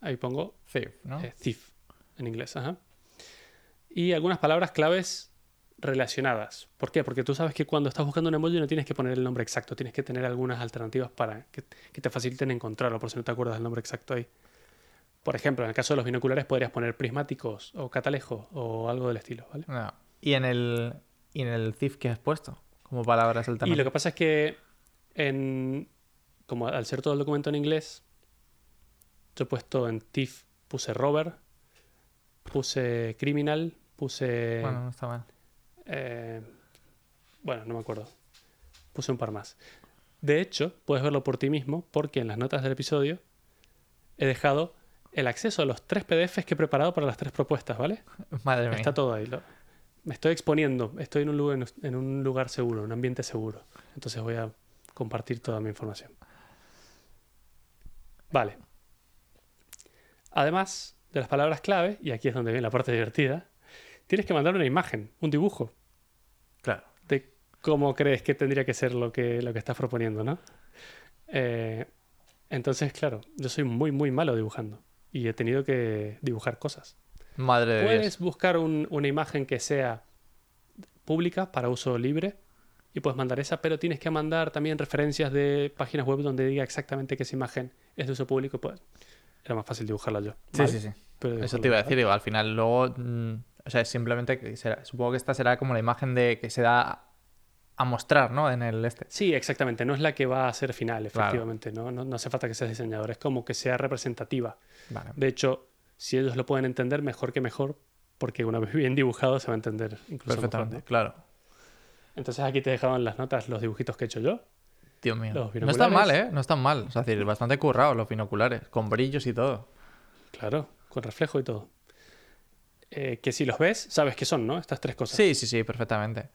Ahí pongo Thief, ¿no? eh, thief en inglés. Ajá. Y algunas palabras claves relacionadas. ¿Por qué? Porque tú sabes que cuando estás buscando un emoji no tienes que poner el nombre exacto, tienes que tener algunas alternativas para que, que te faciliten encontrarlo, por si no te acuerdas del nombre exacto ahí. Por ejemplo, en el caso de los binoculares podrías poner prismáticos o catalejos o algo del estilo, ¿vale? No. ¿Y en el, y en el Thief que has puesto? Como palabras Y alternativas. lo que pasa es que en, como al ser todo el documento en inglés, yo he puesto en TIFF, puse robber, puse criminal, puse... Bueno, no está mal. Eh, bueno, no me acuerdo. Puse un par más. De hecho, puedes verlo por ti mismo porque en las notas del episodio he dejado el acceso a los tres PDFs que he preparado para las tres propuestas, ¿vale? Madre mía. Está todo ahí. lo- me estoy exponiendo. Estoy en un, lugar, en un lugar seguro, en un ambiente seguro. Entonces voy a compartir toda mi información. Vale. Además de las palabras clave, y aquí es donde viene la parte divertida, tienes que mandar una imagen, un dibujo Claro. de cómo crees que tendría que ser lo que, lo que estás proponiendo, ¿no? Eh, entonces, claro, yo soy muy, muy malo dibujando y he tenido que dibujar cosas. Madre de Puedes Dios. buscar un- una imagen que sea pública para uso libre y puedes mandar esa, pero tienes que mandar también referencias de páginas web donde diga exactamente que esa imagen es de uso público. Pues era más fácil dibujarla yo. Sí, ¿vale? sí, sí. Pero Eso te iba a decir, digo, al final luego, mm, o sea, simplemente que será- supongo que esta será como la imagen de que se da a mostrar, ¿no? En el este. Sí, exactamente. No es la que va a ser final, efectivamente. ¿no? No, no hace falta que seas diseñador. Es como que sea representativa. Vale. De hecho, si ellos lo pueden entender, mejor que mejor, porque una vez bien dibujado se va a entender incluso mejor, Perfectamente, ¿no? claro. Entonces aquí te dejaban las notas, los dibujitos que he hecho yo. Dios mío. No están mal. ¿eh? No están mal. O sea, es decir, bastante currados los binoculares, con brillos y todo. Claro, con reflejo y todo. Eh, que si los ves, sabes qué son, ¿no? Estas tres cosas. Sí, sí, sí, perfectamente.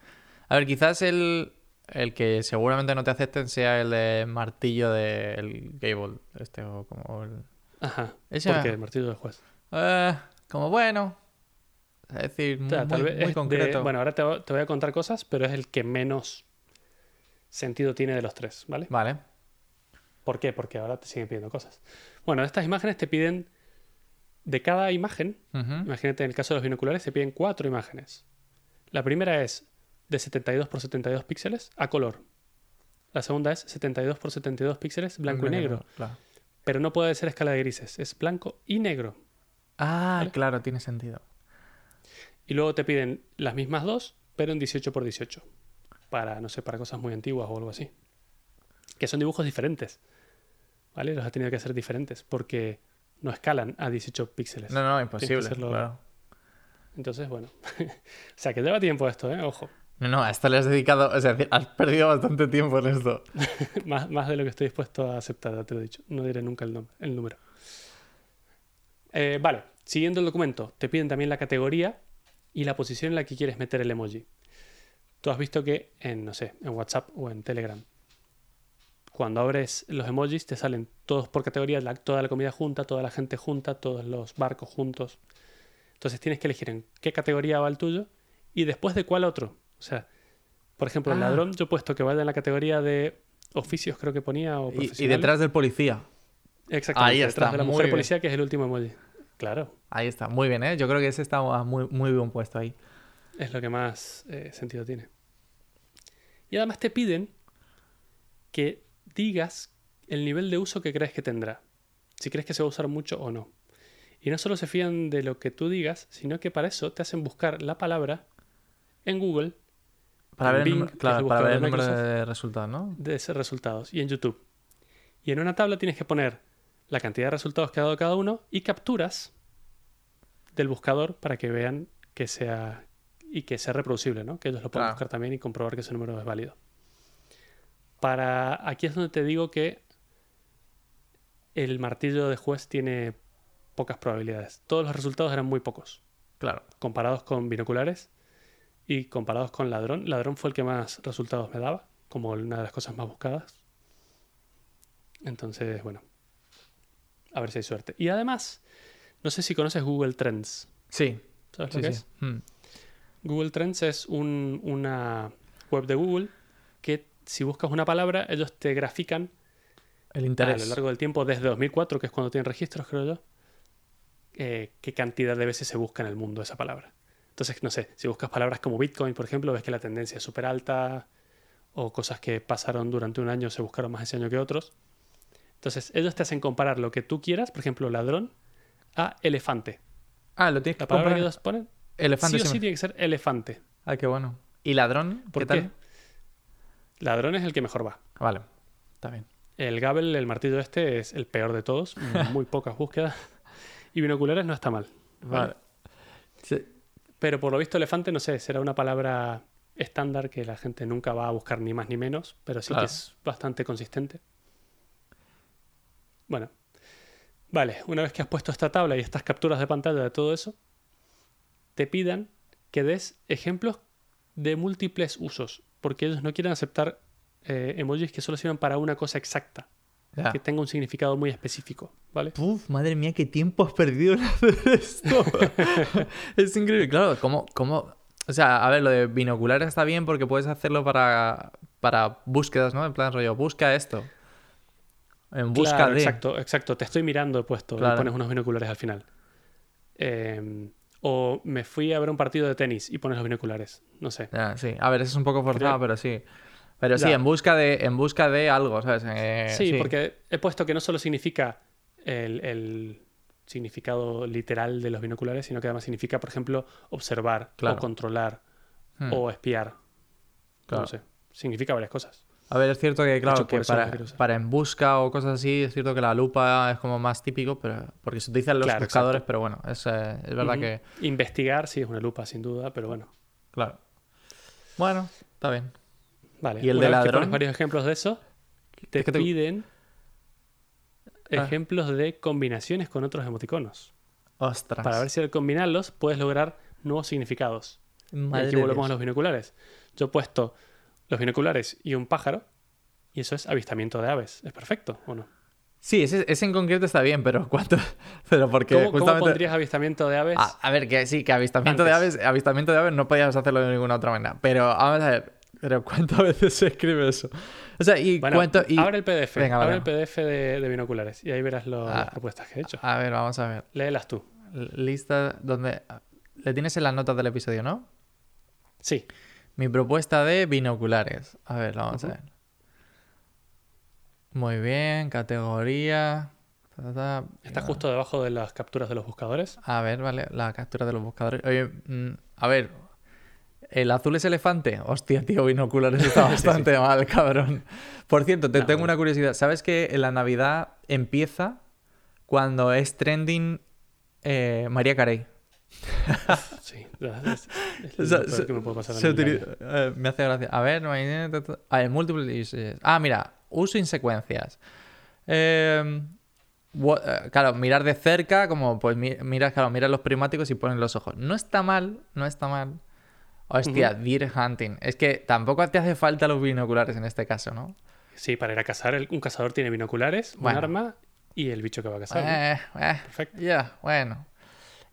A ver, quizás el, el que seguramente no te acepten sea el de martillo del Gable, este, o como el... Ajá. Ese- Porque el martillo del juez. Eh, como bueno. Es decir, O muy, sea, tal vez muy es de- concreto. bueno, ahora te, te voy a contar cosas, pero es el que menos sentido tiene de los tres, ¿vale? Vale. ¿Por qué? Porque ahora te siguen pidiendo cosas. Bueno, de estas imágenes te piden de cada imagen, imagínate en el caso de los binoculares, te piden cuatro imágenes. La primera es de 72 por 72 píxeles a color. La segunda es 72 por 72 píxeles blanco y negro. Claro. Pero no puede ser escala de grises, es blanco y negro. Ah, ¿Vale? claro, tiene sentido. Y luego te piden las mismas dos, pero en 18 por 18. Para, no sé, para cosas muy antiguas o algo así. Que son dibujos diferentes. ¿Vale? Los ha tenido que hacer diferentes porque no escalan a 18 píxeles. No, no, imposible. hacerlo- claro. Entonces, bueno. o sea, que lleva tiempo esto, ¿eh? Ojo. No, no, a esto le has dedicado, o sea, has perdido bastante tiempo en esto. más, más de lo que estoy dispuesto a aceptar, ya te lo he dicho. No diré nunca el, nombre, el número. Eh, vale, siguiendo el documento, te piden también la categoría y la posición en la que quieres meter el emoji. Tú has visto que en, no sé, en WhatsApp o en Telegram, cuando abres los emojis te salen todos por categoría, la- toda la comida junta, toda la gente junta, todos los barcos juntos. Entonces tienes que elegir en qué categoría va el tuyo y después de cuál otro. O sea, por ejemplo, el Ah. ladrón yo he puesto que vaya en la categoría de oficios, creo que ponía, o Y, y detrás del policía. Exactamente, Ahí detrás está, de la mujer bien. policía, que es el último emoji. Claro, Ahí está, muy bien, ¿eh? Yo creo que ese está muy, muy bien puesto ahí. es lo que más eh, sentido tiene. Y además te piden que digas el nivel de uso que crees que tendrá. Si crees que se va a usar mucho o no. Y no solo se fían de lo que tú digas, sino que para eso te hacen buscar la palabra en Google Para En ver, el número- claro, para ver el de número Microsoft. de resultados, ¿no? de esos resultados y en YouTube. Y en una tabla tienes que poner la cantidad de resultados que ha dado cada uno y capturas del buscador para que vean que sea y que sea reproducible, ¿no? Que ellos lo puedan Claro. buscar también y comprobar que ese número es válido. Para aquí es donde te digo que el martillo de juez tiene pocas probabilidades. Todos los resultados eran muy pocos Claro. comparados con binoculares y comparados con ladrón. Ladrón fue el que más resultados me daba, como una de las cosas más buscadas. Entonces, bueno, a ver si hay suerte. Y además, no sé si conoces Google Trends. Sí, ¿Sabes sí, lo que sí. es? Mm. Google Trends es un- una web de Google si buscas una palabra, ellos te grafican El a interés. lo largo del tiempo, desde 2004, que es cuando tienen registros, creo yo, eh, qué cantidad de veces se busca en el mundo esa palabra. Entonces, no sé, si buscas palabras como Bitcoin, por ejemplo, ves que la tendencia es súper alta, o cosas que pasaron durante un año se buscaron más ese año que otros. Entonces, ellos te hacen comparar lo que tú quieras, por ejemplo, ladrón, a elefante. Ah, lo tienes que La palabra que comprar. ellos ponen, Elefante sí o sí tiene que ser elefante. Ah, qué bueno. ¿Y ladrón? ¿Por ¿Qué qué? tal? Ladrón es el que mejor va. Vale, está bien. El Gabel, el martillo este, es el peor de todos. Muy pocas búsquedas. Y binoculares no está mal. Vale. Sí. Pero por lo visto elefante, no sé, será una palabra estándar que la gente nunca va a buscar ni más ni menos, pero sí Claro. que es bastante consistente. Bueno, vale, una vez que has puesto esta tabla y estas capturas de pantalla de todo eso, te pidan que des ejemplos de múltiples usos, porque ellos no quieren aceptar eh, emojis que solo sirvan para una cosa exacta, que tenga un significado muy específico, ¿vale? Uf, madre mía, qué tiempo has perdido en hacer esto. es increíble. Claro, ¿cómo, cómo? O sea, a ver, lo de binoculares está bien porque puedes hacerlo para, para búsquedas, ¿no? En plan rollo, busca esto. En busca Claro, de. Exacto, exacto. Te estoy mirando he puesto Claro. y pones unos binoculares al final. Eh, o me fui a ver un partido de tenis y pones los binoculares. No sé. Sí. A ver, eso es un poco forzado, Creo- pero sí. Pero sí, Ya. en busca de, en busca de algo, ¿sabes? Eh, sí, porque he puesto que no solo significa el, el significado literal de los binoculares, sino que además significa, por ejemplo, observar Claro. o controlar Hmm, o espiar. claro. No sé. Significa varias cosas. A ver, es cierto que, claro, que para, en busca o cosas así, es cierto que la lupa es como más típico, pero porque se utilizan los Claro, buscadores, exacto. pero bueno, es, eh, es verdad que, Investigar sí es una lupa, sin duda, pero bueno. claro. Bueno, está bien. Vale. ¿Y el una de ladrón? pones varios ejemplos de eso, te Es que te- piden Ah. ejemplos de combinaciones con otros emoticonos. Ostras. Para ver si al combinarlos puedes lograr nuevos significados. Y Madre aquí de volvemos a los binoculares. Yo he puesto los binoculares y un pájaro, y eso es avistamiento de aves. ¿Es perfecto o no? Sí, ese, ese en concreto está bien, pero ¿cuánto? Pero porque ¿Cómo, cómo pondrías avistamiento de aves? Ah, a ver, que sí, que avistamiento de aves, avistamiento de aves no podías hacerlo de ninguna otra manera. Pero vamos a ver, pero ¿cuántas veces se escribe eso? O sea, y bueno, cuánto... Y... abre el PDF. Venga, abre el PDF de, de binoculares y ahí verás lo- Ah. las propuestas que he hecho. A ver, vamos a ver. Léelas tú. lista donde... Le tienes en las notas del episodio, ¿no? Sí. Mi propuesta de binoculares. A ver, la vamos a ver. Muy bien, categoría. ta, ta, ta. Está Ah, justo debajo de las capturas de los buscadores. A ver, vale, la captura de los buscadores. Oye, mm, a ver, ¿el azul es elefante? Hostia, tío, binoculares está bastante mal, cabrón. Por cierto, te No, tengo una curiosidad. ¿Sabes que la Navidad empieza cuando es trending eh, María Carey? Sí. Es, es O sea, lo peor se- que me puede pasar se utiliza- eh, me hace gracia. A ver, no hay- ta, ta. a ver, múltiples. Ah, mira, uso en secuencias. Eh, wa- eh, claro, mirar de cerca, como pues mi- miras, claro, miras los prismáticos y pones los ojos. No está mal, no está mal. Hostia, deer hunting. Es que tampoco te hace falta los binoculares en este caso, ¿no? Sí, para ir a cazar, el- un cazador tiene binoculares, Bueno. un arma y el bicho que va a cazar. ¿no? Eh, eh, Perfecto. ya, bueno.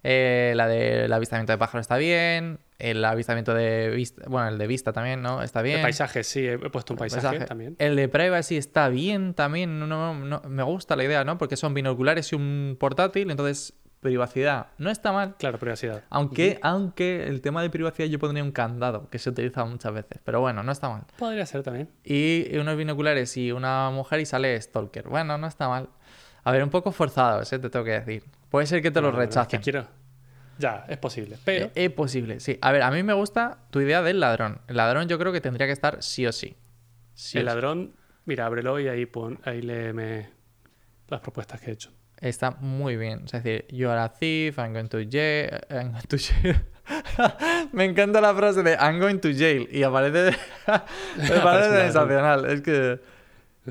Eh, la del avistamiento de pájaro está bien. El avistamiento de vista, bueno, el de vista también, ¿no? Está bien. El paisaje, sí, he puesto un paisaje, Paisaje. también. El de privacy está bien también. No, no- no- me gusta la idea, ¿no? Porque son binoculares y un portátil, entonces privacidad no está mal. Claro, privacidad. Aunque, aunque el tema de privacidad yo pondría un candado, que se utiliza muchas veces. Pero bueno, no está mal. Podría ser también. Y unos binoculares y una mujer y sale Stalker. Bueno, no está mal. A ver, un poco forzados, ¿eh? te tengo que decir. Puede ser que te que rechacen. quiero. Ya, es posible. Pero Eh, Es posible, sí. A ver, a mí me gusta tu idea del ladrón. El ladrón yo creo que tendría que estar sí o sí. Sí el o sí. ladrón, mira, ábrelo y ahí pon, ahí léeme las propuestas que he hecho. Está muy bien. Es decir, you are a thief, I'm going to jail. I'm going to jail. Me encanta la frase de I'm going to jail. Y aparece. Me parece sensacional. Es que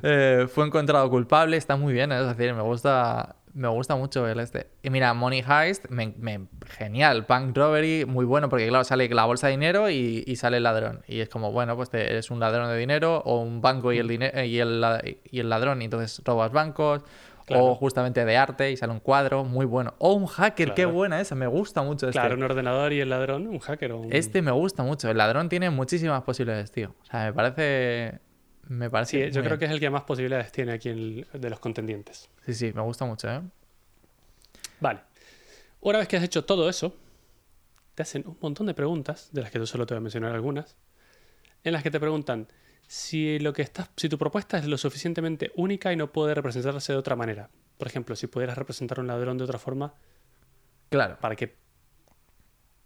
eh, fue encontrado culpable. Está muy bien. ¿eh? Es decir, me gusta. Me gusta mucho el este. Y mira, Money Heist, me, me- genial. Bank Robbery, muy bueno, porque claro, sale la bolsa de dinero y, y sale el ladrón. Y es como, bueno, pues te- eres un ladrón de dinero o un banco y el, dine- y el, y el ladrón, y entonces robas bancos. Claro. O justamente de arte y sale un cuadro, muy bueno. O un hacker, qué buena esa, me gusta mucho este. Claro, un ordenador y el ladrón, un hacker o un... Este me gusta mucho. El ladrón tiene muchísimas posibilidades, tío. O sea, me parece. Me parece. Sí, yo creo bien. que es el que más posibilidades tiene aquí el- de los contendientes. Sí, sí, me gusta mucho, ¿eh? Vale. Una vez que has hecho todo eso, te hacen un montón de preguntas, de las que yo solo te voy a mencionar algunas, en las que te preguntan si lo que estás, si tu propuesta es lo suficientemente única y no puede representarse de otra manera. Por ejemplo, si pudieras representar a un ladrón de otra forma, Claro. ¿para qué,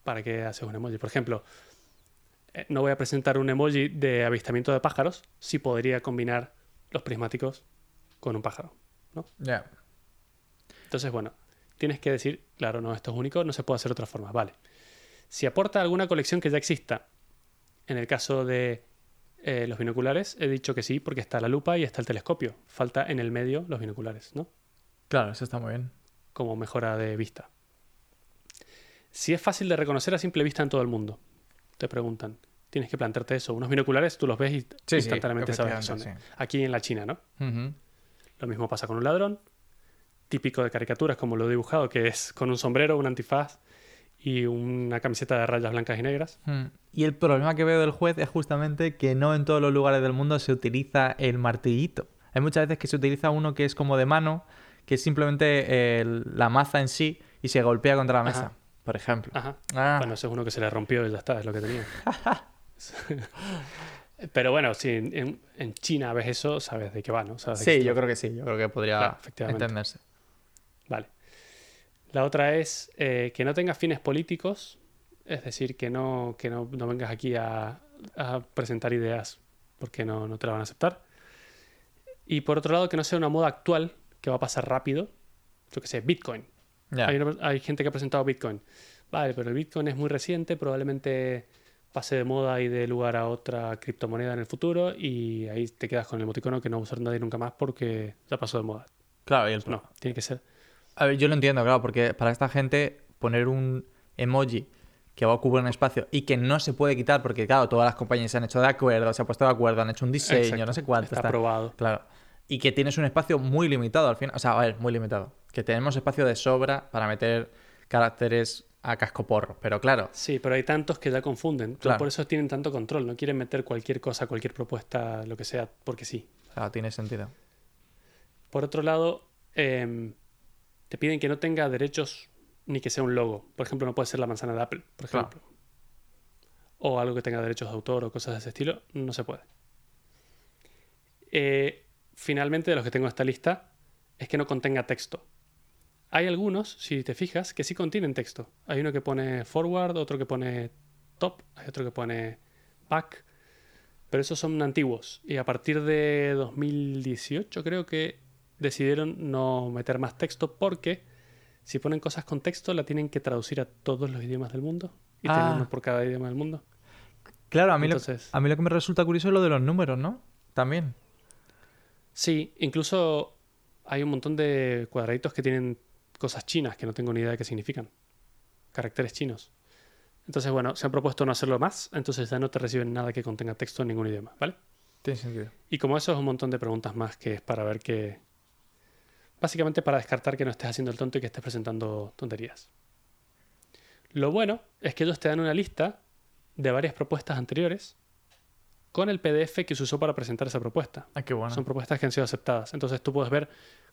para qué haces un emoji? Por ejemplo, no voy a presentar un emoji de avistamiento de pájaros si podría combinar los prismáticos con un pájaro. Ya. Entonces, bueno, tienes que decir, claro, no, esto es único, no se puede hacer de otra forma. Vale. Si aporta alguna colección que ya exista, en el caso de eh, los binoculares, he dicho que sí, porque está la lupa y está el telescopio. Falta en el medio los binoculares, ¿no? Claro, eso está muy bien. Como mejora de vista. Si es fácil de reconocer a simple vista en todo el mundo, te preguntan. Tienes que plantearte eso. Unos binoculares tú los ves y Sí, sí, instantáneamente sabes que son. Aquí en la China, ¿no? Lo mismo pasa con un ladrón, típico de caricaturas como lo he dibujado, que es con un sombrero, un antifaz y una camiseta de rayas blancas y negras. Y el problema que veo del juez es justamente que no en todos los lugares del mundo se utiliza el martillito. Hay muchas veces que se utiliza uno que es como de mano, que es simplemente la maza en sí y se golpea contra la mesa, Ajá. Por ejemplo. Ajá. Ah, Bueno, ese es uno que se le rompió y ya está, es lo que tenía. Pero bueno, si en, en- en China ves eso, sabes de qué va, ¿no? Sabes sí, yo creo que sí, yo creo que podría Claro, efectivamente. entenderse. Vale. La otra es eh, que no tengas fines políticos, es decir, que no, que no, no vengas aquí a, a presentar ideas porque no, no te la van a aceptar. Y por otro lado, que no sea una moda actual que va a pasar rápido. Yo que sé, Bitcoin. Hay, una- hay gente que ha presentado Bitcoin. Vale, pero el Bitcoin es muy reciente, probablemente pase de moda y dé lugar a otra criptomoneda en el futuro y ahí te quedas con el emoticono que no va a usar nadie nunca más porque ya pasó de moda. Claro, y el No, tiene que ser A ver, yo lo entiendo, claro, porque para esta gente poner un emoji que va a ocupar un espacio y que no se puede quitar, porque claro, todas las compañías se han hecho de acuerdo, se han puesto de acuerdo, han hecho un diseño, Exacto. no sé cuánto. Está está- aprobado. Claro. Y que tienes un espacio muy limitado al final. O sea, a ver, muy limitado. Que tenemos espacio de sobra para meter caracteres a casco porro. Pero claro, Sí, pero hay tantos que ya confunden. Claro. Por eso tienen tanto control. No quieren meter cualquier cosa, cualquier propuesta, lo que sea, porque sí. claro, tiene sentido. Por otro lado, em, te piden que no tenga derechos ni que sea un logo. Por ejemplo, no puede ser la manzana de Apple, por Claro. ejemplo. O algo que tenga derechos de autor o cosas de ese estilo, no se puede. Eh, finalmente, de los que tengo en esta lista, es que no contenga texto. Hay algunos, si te fijas, que sí contienen texto. Hay uno que pone forward, otro que pone top, hay otro que pone back. Pero esos son antiguos. Y a partir de 2018 creo que decidieron no meter más texto porque si ponen cosas con texto la tienen que traducir a todos los idiomas del mundo. Y Ah. tienen uno por cada idioma del mundo. Claro, a mí, Entonces- lo, a mí lo que me resulta curioso es lo de los números, ¿no? También. Sí, incluso hay un montón de cuadraditos que tienen cosas chinas que no tengo ni idea de qué significan. Caracteres chinos. Entonces, bueno, se han propuesto no hacerlo más, entonces ya no te reciben nada que contenga texto en ningún idioma, ¿vale? Tiene sentido. Y como eso es un montón de preguntas más que es para ver que... Básicamente para descartar que no estés haciendo el tonto y que estés presentando tonterías. Lo bueno es que ellos te dan una lista de varias propuestas anteriores con el PDF que se usó para presentar esa propuesta. Ah, qué bueno. Son propuestas que han sido aceptadas. Entonces tú puedes ver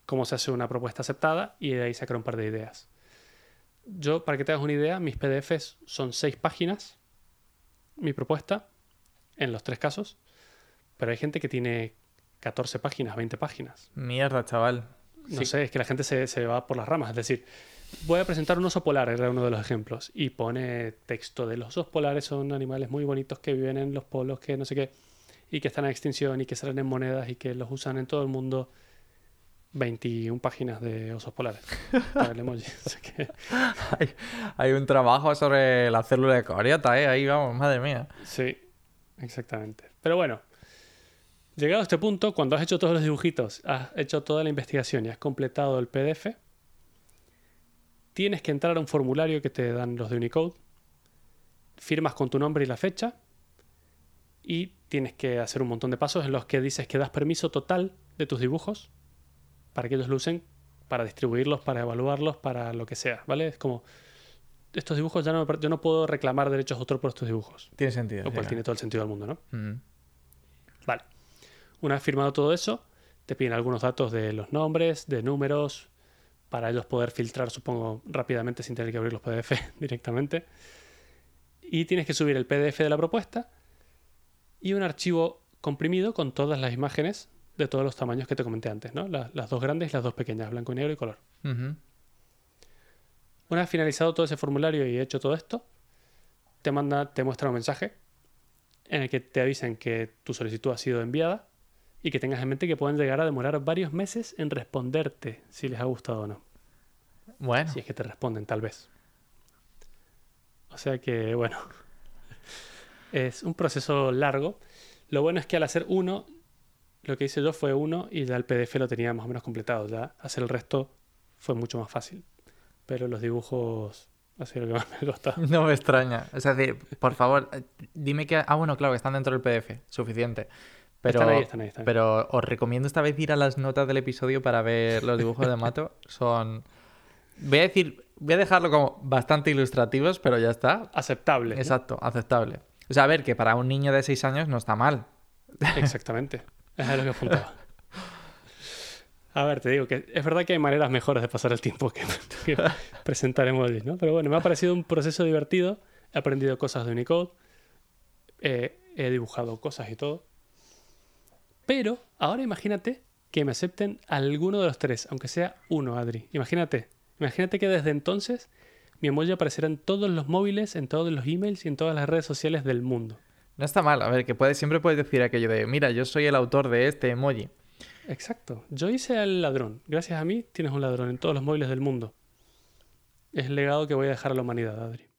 cómo se hace una propuesta aceptada y de ahí sacar un par de ideas. Yo, para que te hagas una idea, mis PDFs son seis páginas, mi propuesta, en los tres casos, pero hay gente que tiene 14 páginas, 20 páginas. Mierda, chaval. No Sí. sé, es que la gente se, se va por las ramas. Es decir, voy a presentar un oso polar, era uno de los ejemplos, y pone texto de los osos polares son animales muy bonitos que viven en los polos, que no sé qué, y que están en extinción y que salen en monedas y que los usan en todo el mundo. 21 páginas de osos polares. para el emoji. Que- hay un trabajo sobre la célula de coriota, ¿eh? Ahí vamos, madre mía. Sí, exactamente. Pero bueno, llegado a este punto, cuando has hecho todos los dibujitos, has hecho toda la investigación y has completado el PDF, tienes que entrar a un formulario que te dan los de Unicode, firmas con tu nombre y la fecha y tienes que hacer un montón de pasos en los que dices que das permiso total de tus dibujos para que ellos lo usen, para distribuirlos, para evaluarlos, para lo que sea, ¿vale? Es como, estos dibujos ya no, me- yo no puedo reclamar derechos de autor por estos dibujos. Tiene sentido. Lo cual tiene todo el sentido del mundo, ¿no? Mm. Vale. Una vez firmado todo eso, te piden algunos datos de los nombres, de números, para ellos poder filtrar, supongo, rápidamente sin tener que abrir los PDF directamente. Y tienes que subir el PDF de la propuesta y un archivo comprimido con todas las imágenes de todos los tamaños que te comenté antes, ¿no? La- las dos grandes y las dos pequeñas, blanco y negro y color. Una vez finalizado todo ese formulario y hecho todo esto, te manda, te muestra un mensaje en el que te avisen que tu solicitud ha sido enviada y que tengas en mente que pueden llegar a demorar varios meses en responderte si les ha gustado o no. Bueno, Si es que te responden, tal vez. O sea que, bueno, es un proceso largo. Lo bueno es que al hacer uno, lo que hice yo fue uno y ya el PDF lo tenía más o menos completado. Ya hacer el resto fue mucho más fácil. Pero los dibujos ha sido lo que más me ha costado. no me extraña. Es decir, por favor, eh, dime que... Ah, bueno, claro, que están dentro del PDF. Suficiente. Pero, Están ahí, están ahí, están ahí. pero os recomiendo esta vez ir a las notas del episodio para ver los dibujos de Mato. Son... Voy a decir... Voy a dejarlo como bastante ilustrativos, pero ya está. Aceptable. ¿no? Exacto, aceptable. O sea, a ver, que para un niño de 6 años no está mal. Exactamente. Es lo que. A ver, te digo que es verdad que hay maneras mejores de pasar el tiempo que, que presentar emojis, ¿no? Pero bueno, me ha parecido un proceso divertido. He aprendido cosas de Unicode. eh, he dibujado cosas y todo. Pero ahora imagínate que me acepten alguno de los tres, aunque sea uno, Adri. Imagínate. Imagínate que desde entonces mi emoji aparecerá en todos los móviles, en todos los emails y en todas las redes sociales del mundo. No está mal. A ver, que siempre puedes decir aquello de, mira, yo soy el autor de este emoji. Exacto. Yo hice al ladrón. Gracias a mí tienes un ladrón en todos los móviles del mundo. Es el legado que voy a dejar a la humanidad, Adri.